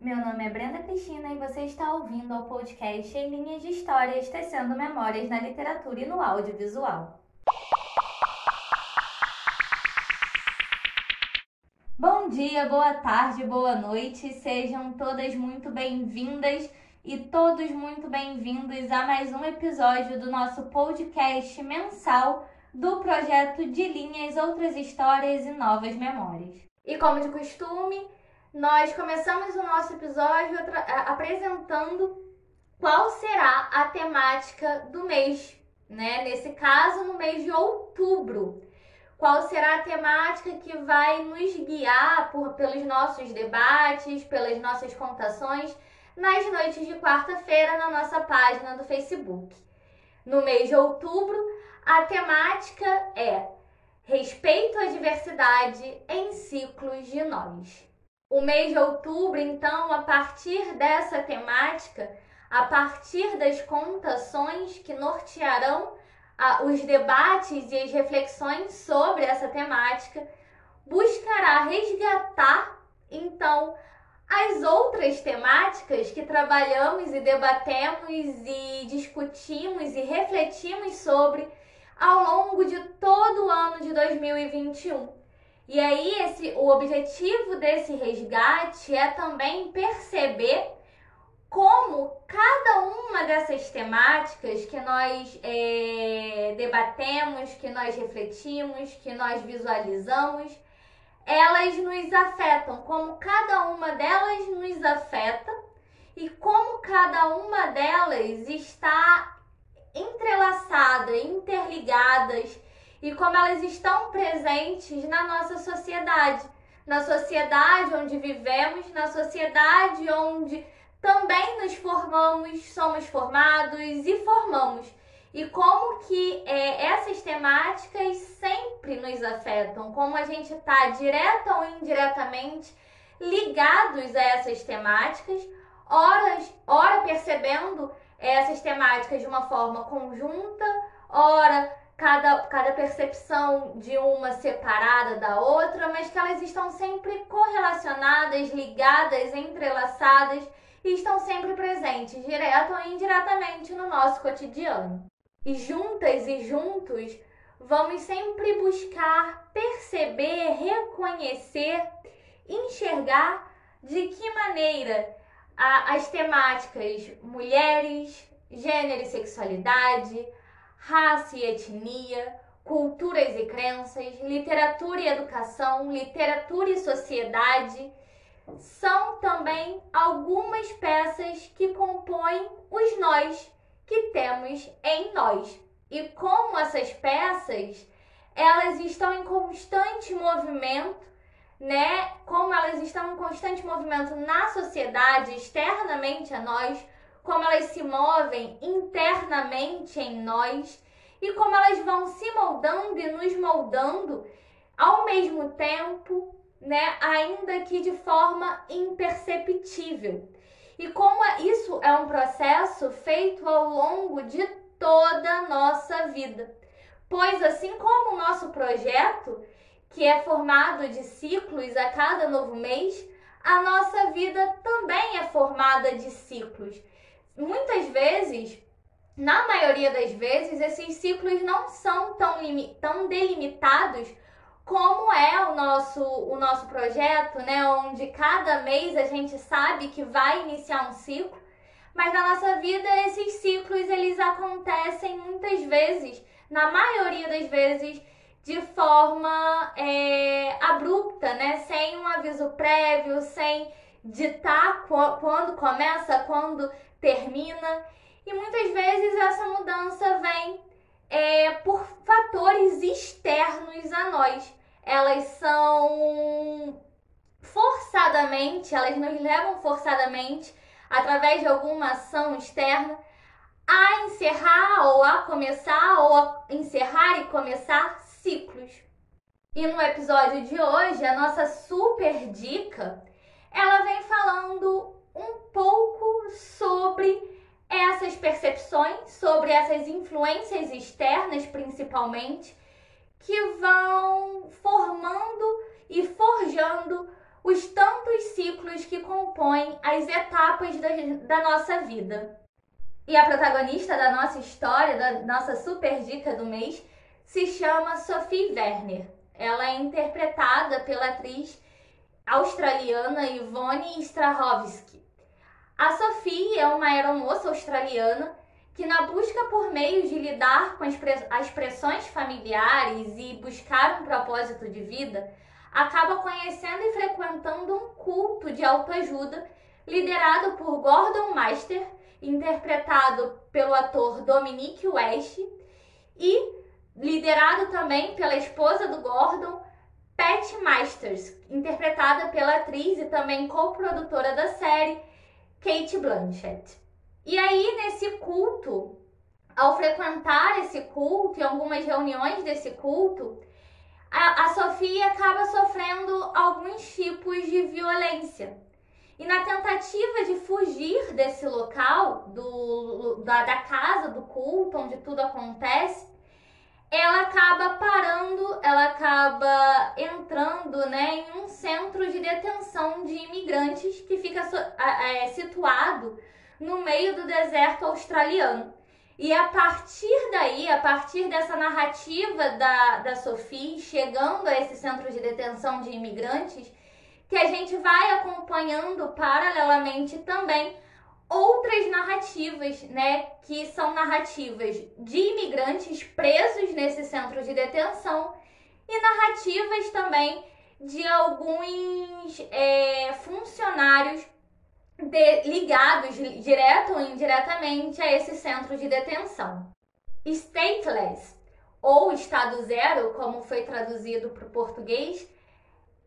meu nome é Brenda Cristina e você está ouvindo ao podcast Em Linhas de Histórias Tecendo Memórias na Literatura e no Audiovisual. Bom dia, boa tarde, boa noite, sejam todas muito bem-vindas e todos muito bem-vindos a mais um episódio do nosso podcast mensal do projeto de Linhas, Outras Histórias e Novas Memórias. E como de costume, nós começamos o nosso episódio apresentando qual será a temática do mês, né? Nesse caso, no mês de outubro. Qual será a temática que vai nos guiar por, pelos nossos debates, pelas nossas contações nas noites de quarta-feira na nossa página do Facebook. No mês de outubro, a temática é Respeito à diversidade em ciclos de nós. O mês de outubro, então, a partir dessa temática, a partir das contações que nortearão os debates e as reflexões sobre essa temática, buscará resgatar, então, as outras temáticas que trabalhamos e debatemos e discutimos e refletimos sobre ao longo de todo o ano de 2021. E aí esse o objetivo desse resgate é também perceber como cada uma dessas temáticas que nós é, debatemos, que nós refletimos, que nós visualizamos, elas nos afetam, como cada uma delas nos afeta e como cada uma delas está entrelaçada, interligadas e como elas estão presentes na nossa sociedade, na sociedade onde vivemos, na sociedade onde também nos formamos, somos formados e formamos. E como que é, essas temáticas sempre nos afetam, como a gente está direta ou indiretamente ligados a essas temáticas, horas, ora percebendo essas temáticas de uma forma conjunta, ora cada, cada percepção de uma separada da outra, mas que elas estão sempre correlacionadas, ligadas, entrelaçadas e estão sempre presentes, direto ou indiretamente, no nosso cotidiano. E juntas e juntos, vamos sempre buscar perceber, reconhecer, enxergar de que maneira as temáticas mulheres, gênero e sexualidade, raça e etnia, culturas e crenças, literatura e educação, literatura e sociedade, são também algumas peças que compõem os nós que temos em nós. E como essas peças, elas estão em constante movimento, né? Como elas estão em constante movimento na sociedade, externamente a nós, como elas se movem internamente em nós e como elas vão se moldando e nos moldando ao mesmo tempo, né, ainda que de forma imperceptível. E como é, isso é um processo feito ao longo de toda a nossa vida. Pois assim como o nosso projeto, que é formado de ciclos a cada novo mês, a nossa vida também é formada de ciclos muitas vezes, na maioria das vezes, esses ciclos não são tão, tão delimitados como é o nosso, o nosso projeto, né? Onde cada mês a gente sabe que vai iniciar um ciclo, mas na nossa vida esses ciclos eles acontecem muitas vezes, na maioria das vezes, de forma é, abrupta, né? Sem um aviso prévio, sem ditar quando começa, quando termina. E muitas vezes essa mudança vem é, por fatores externos a nós. Elas são forçadamente, elas nos levam forçadamente, através de alguma ação externa, a encerrar ou a começar ou a encerrar e começar ciclos. E no episódio de hoje, a nossa super dica, ela vem falando um pouco sobre essas sobre essas influências externas, principalmente, que vão formando e forjando os tantos ciclos que compõem as etapas da, da nossa vida. E a protagonista da nossa história, da nossa super dica do mês, se chama Sophie Werner. Ela é interpretada pela atriz australiana Yvonne Strahovski. A Sophie é uma aeromoça australiana que, na busca por meios de lidar com as pressões familiares e buscar um propósito de vida, acaba conhecendo e frequentando um culto de autoajuda liderado por Gordon Master, interpretado pelo ator Dominique West, e liderado também pela esposa do Gordon, Pat Masters, interpretada pela atriz e também co-produtora da série, Kate Blanchett. E aí, nesse culto, ao frequentar esse culto e algumas reuniões desse culto, a, a Sofia acaba sofrendo alguns tipos de violência. E na tentativa de fugir desse local, do, da, da casa do culto, onde tudo acontece, ela acaba parando, ela acaba entrando né, em um centro de detenção de imigrantes que fica é, situado no meio do deserto australiano. E a partir daí, a partir dessa narrativa da, da Sophie chegando a esse centro de detenção de imigrantes, que a gente vai acompanhando paralelamente também outras narrativas, né, que são narrativas de imigrantes presos nesse centro de detenção e narrativas também de alguns é, funcionários de, ligados direto ou indiretamente a esse centro de detenção. Stateless, ou Estado Zero, como foi traduzido para o português,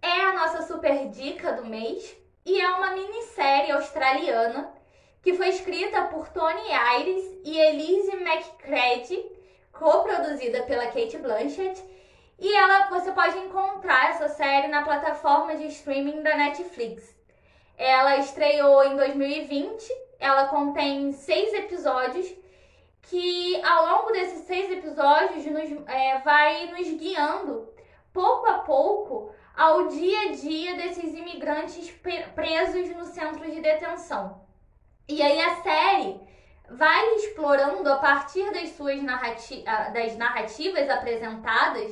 é a nossa super dica do mês e é uma minissérie australiana que foi escrita por Tony Ayres e Elise McCready, coproduzida pela Kate Blanchett. E ela você pode encontrar essa série na plataforma de streaming da Netflix. Ela estreou em 2020, ela contém seis episódios que ao longo desses seis episódios nos, é, vai nos guiando pouco a pouco ao dia a dia desses imigrantes presos no centro de detenção. E aí a série vai explorando a partir das suas narrati das narrativas apresentadas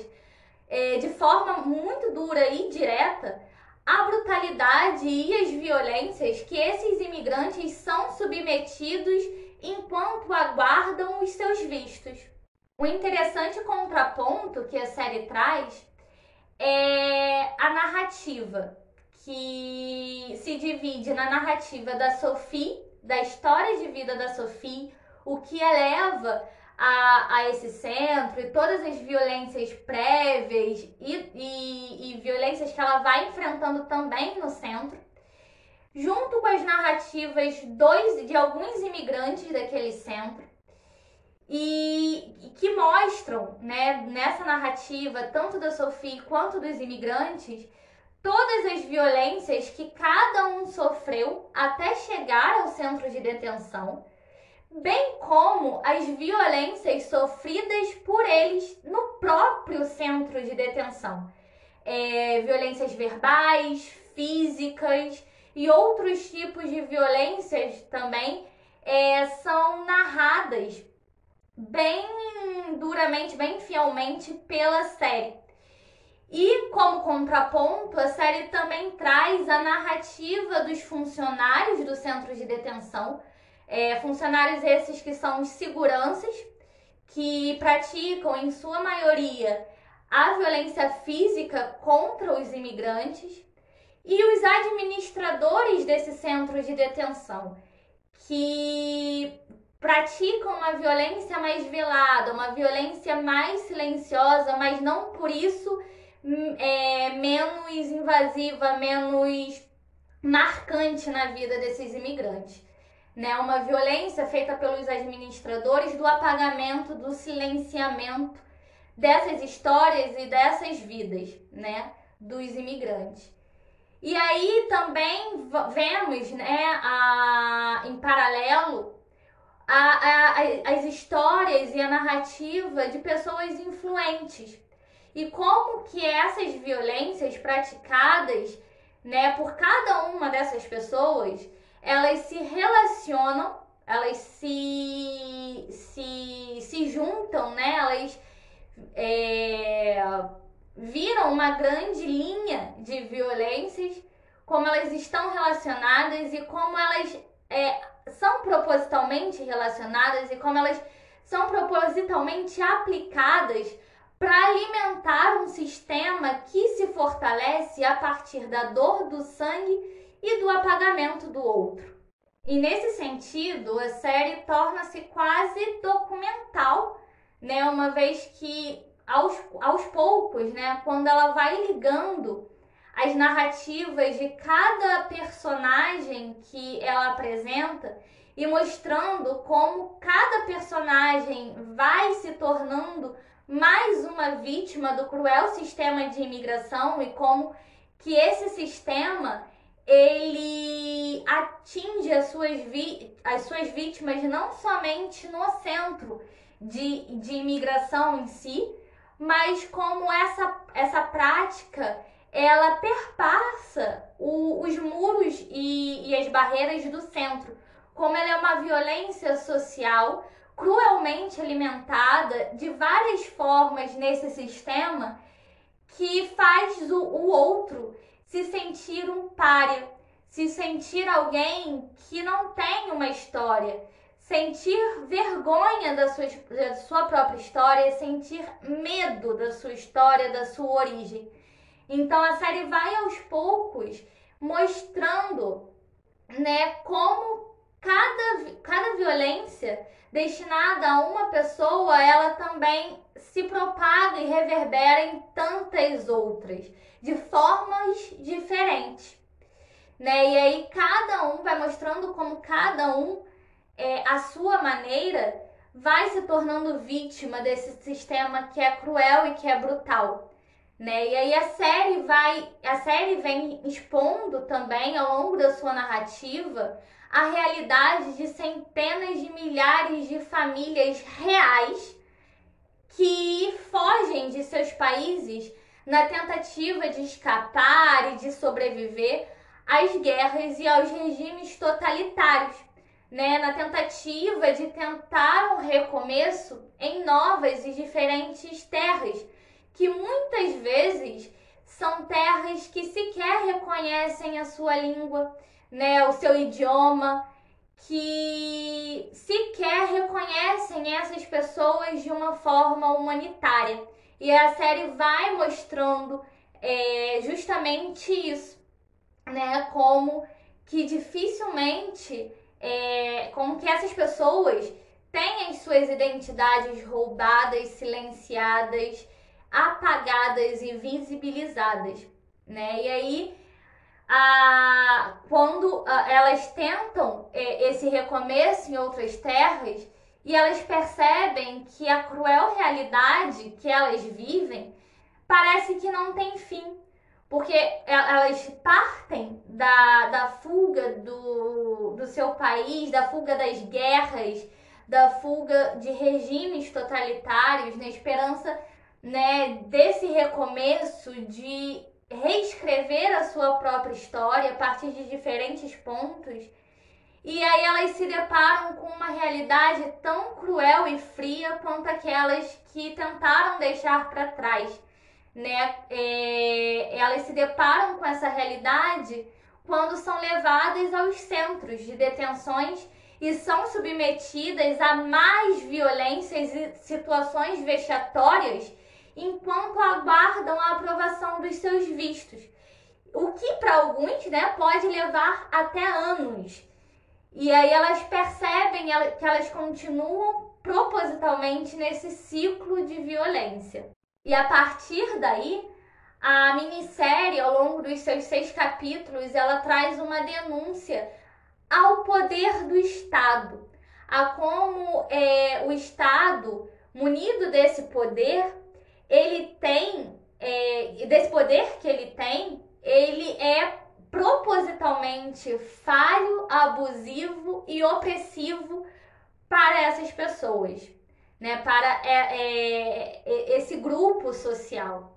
é, de forma muito dura e direta a brutalidade e as violências que esses imigrantes são submetidos enquanto aguardam os seus vistos. O interessante contraponto que a série traz é a narrativa, que se divide na narrativa da Sophie da história de vida da Sophie, o que a leva a, a esse centro e todas as violências prévias e, e, e violências que ela vai enfrentando também no centro, junto com as narrativas dois, de alguns imigrantes daquele centro, e que mostram, né, nessa narrativa, tanto da Sophie quanto dos imigrantes, todas as violências que cada um sofreu até chegar ao centro de detenção, bem como as violências sofridas por eles no próprio centro de detenção. É, violências verbais, físicas e outros tipos de violências também é, são narradas bem duramente, bem fielmente pela série. E como contraponto, a série também traz a narrativa dos funcionários do centro de detenção, é, funcionários esses que são os seguranças, que praticam, em sua maioria, a violência física contra os imigrantes, e os administradores desse centro de detenção, que praticam uma violência mais velada, uma violência mais silenciosa, mas não por isso Hum, é, menos invasiva, menos marcante na vida desses imigrantes. Né? Uma violência feita pelos administradores do apagamento, do silenciamento dessas histórias e dessas vidas né? dos imigrantes. E aí também vemos, né, a, em paralelo, a, a, as histórias e a narrativa de pessoas influentes e como que essas violências praticadas né, por cada uma dessas pessoas, elas se relacionam, elas se, se, se juntam, né, elas é, viram uma grande linha de violências, como elas estão relacionadas e como elas é, são propositalmente relacionadas e como elas são propositalmente aplicadas para alimentar um sistema que se fortalece a partir da dor do sangue e do apagamento do outro. E nesse sentido, a série torna-se quase documental, né, uma vez que aos, aos poucos, né, quando ela vai ligando as narrativas de cada personagem que ela apresenta e mostrando como cada personagem vai se tornando mais uma vítima do cruel sistema de imigração e como que esse sistema ele atinge as suas, vi as suas vítimas não somente no centro de, de imigração em si, mas como essa, essa prática ela perpassa o, os muros e, e as barreiras do centro, como ela é uma violência social cruelmente alimentada de várias formas nesse sistema que faz o, o outro se sentir um párea, se sentir alguém que não tem uma história, sentir vergonha da sua, da sua própria história, sentir medo da sua história, da sua origem. Então a série vai aos poucos mostrando, né, como cada, cada violência destinada a uma pessoa, ela também se propaga e reverbera em tantas outras, de formas. Né? E aí cada um vai mostrando como cada um, é, a sua maneira, vai se tornando vítima desse sistema que é cruel e que é brutal. Né? E aí a série vai, a série vem expondo também ao longo da sua narrativa a realidade de centenas de milhares de famílias reais que fogem de seus países na tentativa de escapar e de sobreviver às guerras e aos regimes totalitários, né? na tentativa de tentar um recomeço em novas e diferentes terras, que muitas vezes são terras que sequer reconhecem a sua língua né, o seu idioma, que sequer reconhecem essas pessoas de uma forma humanitária. E a série vai mostrando é, justamente isso, né? Como que dificilmente, é, como que essas pessoas têm as suas identidades roubadas, silenciadas, apagadas e visibilizadas, né? E aí a, quando a, elas tentam é, esse recomeço em outras terras e elas percebem que a cruel realidade que elas vivem parece que não tem fim. Porque elas partem da, da fuga do, do seu país, da fuga das guerras, da fuga de regimes totalitários, na esperança né, desse recomeço de reescrever a sua própria história a partir de diferentes pontos. E aí elas se deparam com uma realidade tão cruel e fria quanto aquelas que tentaram deixar para trás. Né? É, elas se deparam com essa realidade quando são levadas aos centros de detenções e são submetidas a mais violências e situações vexatórias enquanto aguardam a aprovação dos seus vistos. O que para alguns né, pode levar até anos. E aí elas percebem que elas continuam propositalmente nesse ciclo de violência. E a partir daí, a minissérie, ao longo dos seus seis capítulos, ela traz uma denúncia ao poder do Estado, a como é, o Estado, munido desse poder, ele tem, é, desse poder que ele tem, ele é propositalmente falho, abusivo e opressivo para essas pessoas, né? Para é, é, é esse grupo social.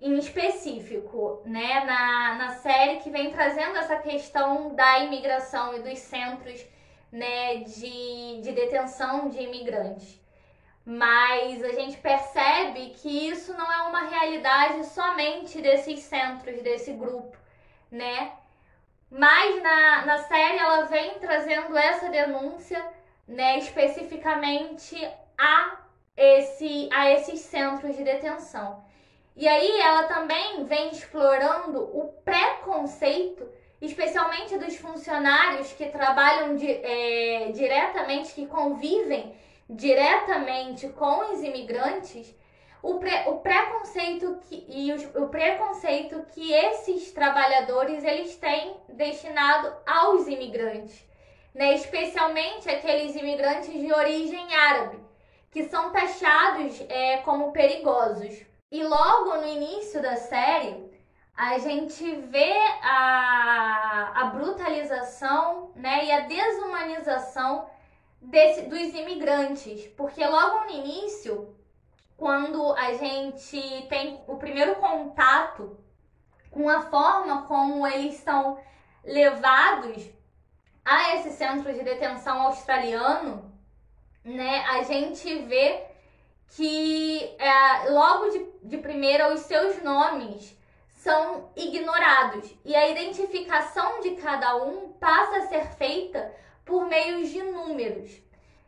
em específico, né, na, na série que vem trazendo essa questão da imigração e dos centros né, de, de detenção de imigrantes. Mas a gente percebe que isso não é uma realidade somente desses centros, desse grupo, né? Mas na, na série ela vem trazendo essa denúncia, né, especificamente a, esse, a esses centros de detenção. E aí ela também vem explorando o preconceito, especialmente dos funcionários que trabalham de, é, diretamente, que convivem diretamente com os imigrantes, o, pre, o preconceito que, e os, o preconceito que esses trabalhadores eles têm destinado aos imigrantes, né? especialmente aqueles imigrantes de origem árabe, que são taxados é, como perigosos. E logo no início da série, a gente vê a, a brutalização né, e a desumanização desse, dos imigrantes. Porque logo no início, quando a gente tem o primeiro contato com a forma como eles são levados a esse centro de detenção australiano, né, a gente vê que é, logo de, de primeira os seus nomes são ignorados e a identificação de cada um passa a ser feita por meio de números.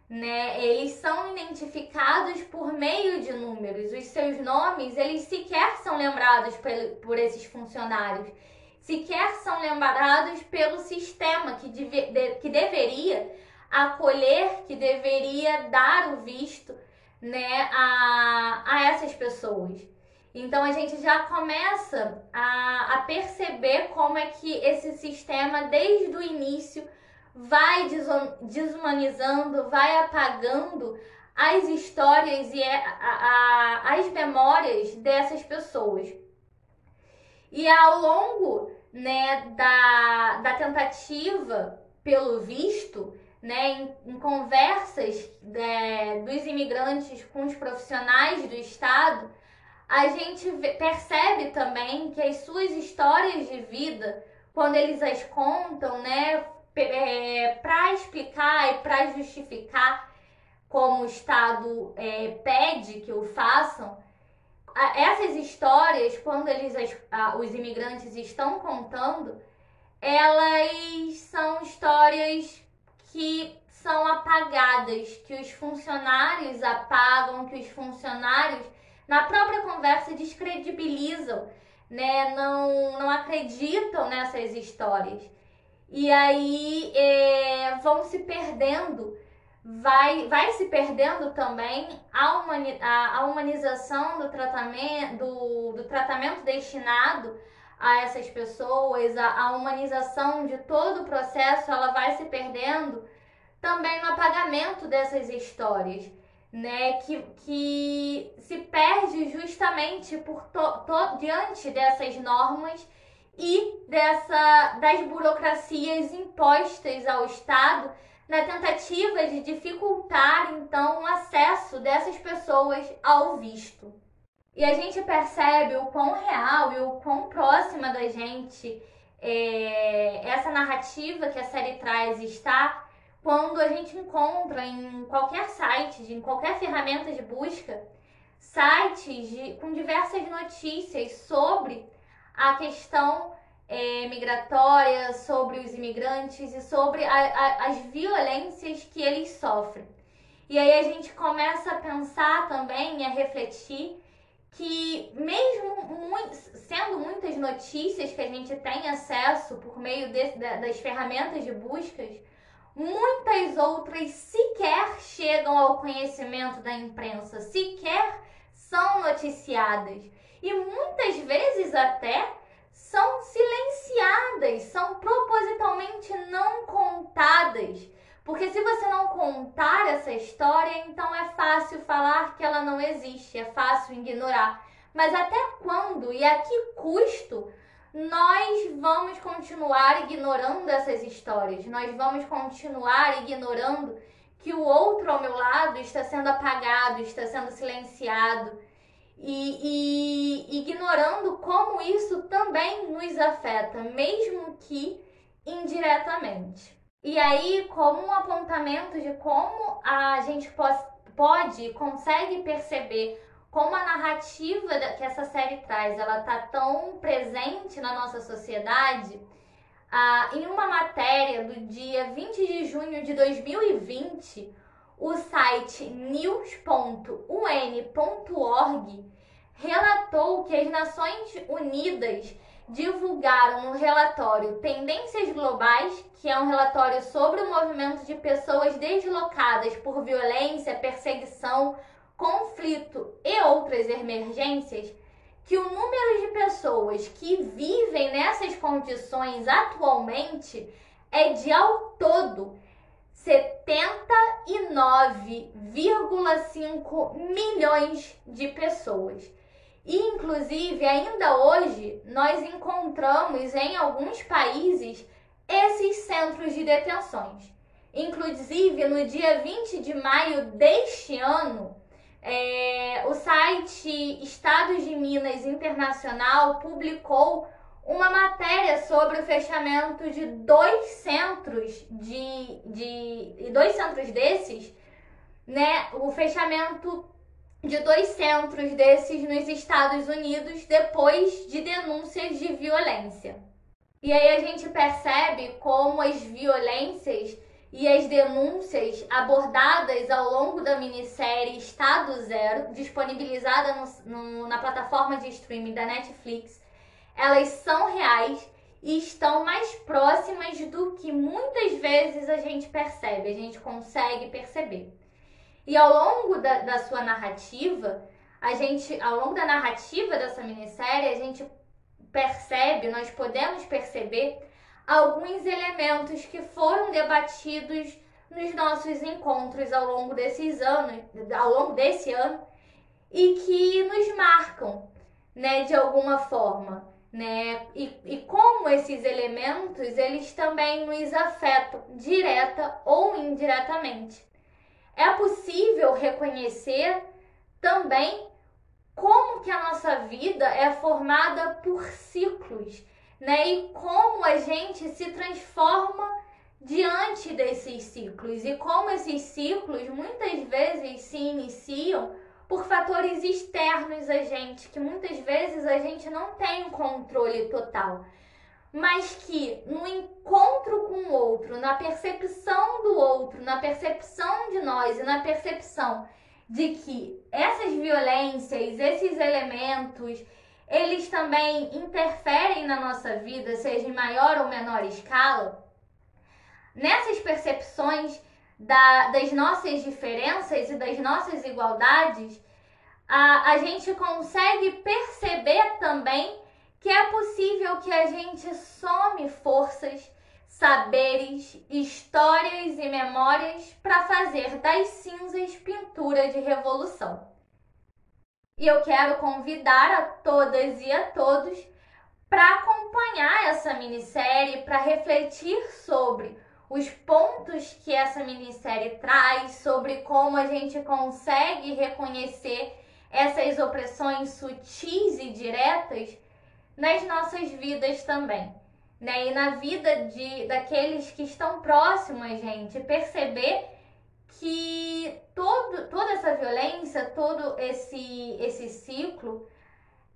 Né? Eles são identificados por meio de números. Os seus nomes, eles sequer são lembrados por, por esses funcionários. Sequer são lembrados pelo sistema que, deve, de, que deveria acolher, que deveria dar o visto né, a, a essas pessoas. Então a gente já começa a, a perceber como é que esse sistema, desde o início, vai desumanizando, vai apagando as histórias e a, a, as memórias dessas pessoas. E ao longo né, da, da tentativa pelo visto, né, em, em conversas é, dos imigrantes com os profissionais do Estado, a gente percebe também que as suas histórias de vida, quando eles as contam, né, é, para explicar e para justificar como o Estado é, pede que o façam, essas histórias, quando eles, os imigrantes estão contando, elas são histórias que são apagadas, que os funcionários apagam, que os funcionários na própria conversa descredibilizam, né? Não, não acreditam nessas histórias. E aí é, vão se perdendo, vai, vai se perdendo também a, humani a, a humanização do tratamento, do, do tratamento destinado a essas pessoas, a, a humanização de todo o processo, ela vai se perdendo também no apagamento dessas histórias, né? Que, que se perde justamente por to, to, diante dessas normas e dessa, das burocracias impostas ao Estado na tentativa de dificultar então o acesso dessas pessoas ao visto. E a gente percebe o quão real e o quão próxima da gente é, essa narrativa que a série traz está quando a gente encontra em qualquer site, em qualquer ferramenta de busca, sites de, com diversas notícias sobre a questão é, migratória, sobre os imigrantes e sobre a, a, as violências que eles sofrem. E aí a gente começa a pensar também e a refletir que mesmo muito, sendo muitas notícias que a gente tem acesso por meio de, das ferramentas de buscas, muitas outras sequer chegam ao conhecimento da imprensa, sequer são noticiadas. E muitas vezes até são silenciadas, são propositalmente não contadas porque se você não contar essa história, então é fácil falar que ela não existe, é fácil ignorar. Mas até quando e a que custo nós vamos continuar ignorando essas histórias? Nós vamos continuar ignorando que o outro ao meu lado está sendo apagado, está sendo silenciado. E, e ignorando como isso também nos afeta, mesmo que indiretamente. E aí, como um apontamento de como a gente pode, consegue perceber como a narrativa que essa série traz, ela tá tão presente na nossa sociedade, ah, em uma matéria do dia 20 de junho de 2020, o site news.un.org relatou que as Nações Unidas divulgaram um relatório Tendências Globais, que é um relatório sobre o movimento de pessoas deslocadas por violência, perseguição, conflito e outras emergências que o número de pessoas que vivem nessas condições atualmente é de ao todo 79,5 milhões de pessoas. E, inclusive, ainda hoje, nós encontramos em alguns países esses centros de detenções. Inclusive, no dia 20 de maio deste ano, é, o site Estados de Minas Internacional publicou uma matéria sobre o fechamento de dois centros de, de dois centros desses, né? O fechamento de dois centros desses nos Estados Unidos depois de denúncias de violência. E aí a gente percebe como as violências e as denúncias abordadas ao longo da minissérie Estado Zero, disponibilizada no, no, na plataforma de streaming da Netflix, elas são reais e estão mais próximas do que muitas vezes a gente percebe, a gente consegue perceber. E ao longo da, da sua narrativa, a gente, ao longo da narrativa dessa minissérie, a gente percebe, nós podemos perceber alguns elementos que foram debatidos nos nossos encontros ao longo desses anos, ao longo desse ano, e que nos marcam, né, de alguma forma, né? E, e como esses elementos, eles também nos afetam direta ou indiretamente. É possível reconhecer também como que a nossa vida é formada por ciclos né? E como a gente se transforma diante desses ciclos e como esses ciclos muitas vezes se iniciam por fatores externos a gente, que muitas vezes a gente não tem controle total, mas que no encontro com o outro, na percepção do outro, na percepção de nós e na percepção de que essas violências, esses elementos, eles também interferem na nossa vida, seja em maior ou menor escala, nessas percepções da, das nossas diferenças e das nossas igualdades, a, a gente consegue perceber também que é possível que a gente some forças, saberes, histórias e memórias para fazer das cinzas pintura de revolução. E eu quero convidar a todas e a todos para acompanhar essa minissérie, para refletir sobre os pontos que essa minissérie traz, sobre como a gente consegue reconhecer essas opressões sutis e diretas nas nossas vidas também. Né? E na vida de, daqueles que estão próximos a gente, perceber que todo, toda essa violência, todo esse, esse ciclo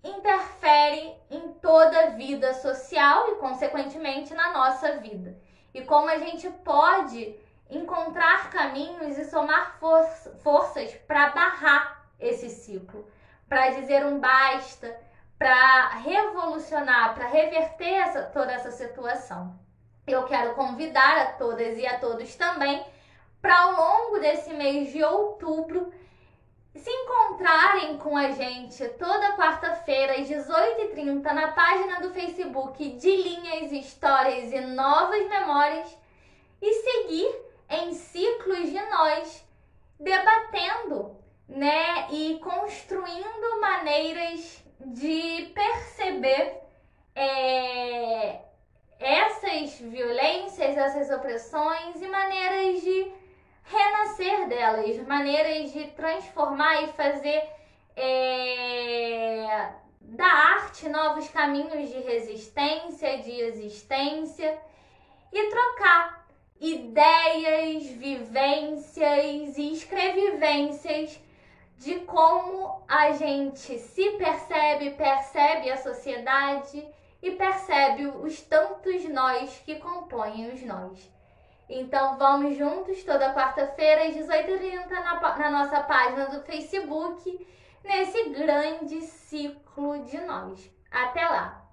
interfere em toda a vida social e, consequentemente, na nossa vida. E como a gente pode encontrar caminhos e somar for forças para barrar esse ciclo, para dizer um basta, para revolucionar, para reverter essa, toda essa situação. Eu quero convidar a todas e a todos também para ao longo desse mês de outubro se encontrarem com a gente toda quarta-feira às 18h30 na página do Facebook de Linhas, Histórias e Novas Memórias e seguir em ciclos de nós debatendo, né, e construindo maneiras de perceber é, essas violências, essas opressões e maneiras de renascer delas, maneiras de transformar e fazer é, da arte novos caminhos de resistência, de existência e trocar ideias, vivências e escrevivências de como a gente se percebe, percebe a sociedade e percebe os tantos nós que compõem os nós. Então vamos juntos toda quarta-feira às 18h30 na, na nossa página do Facebook, nesse grande ciclo de nós. Até lá!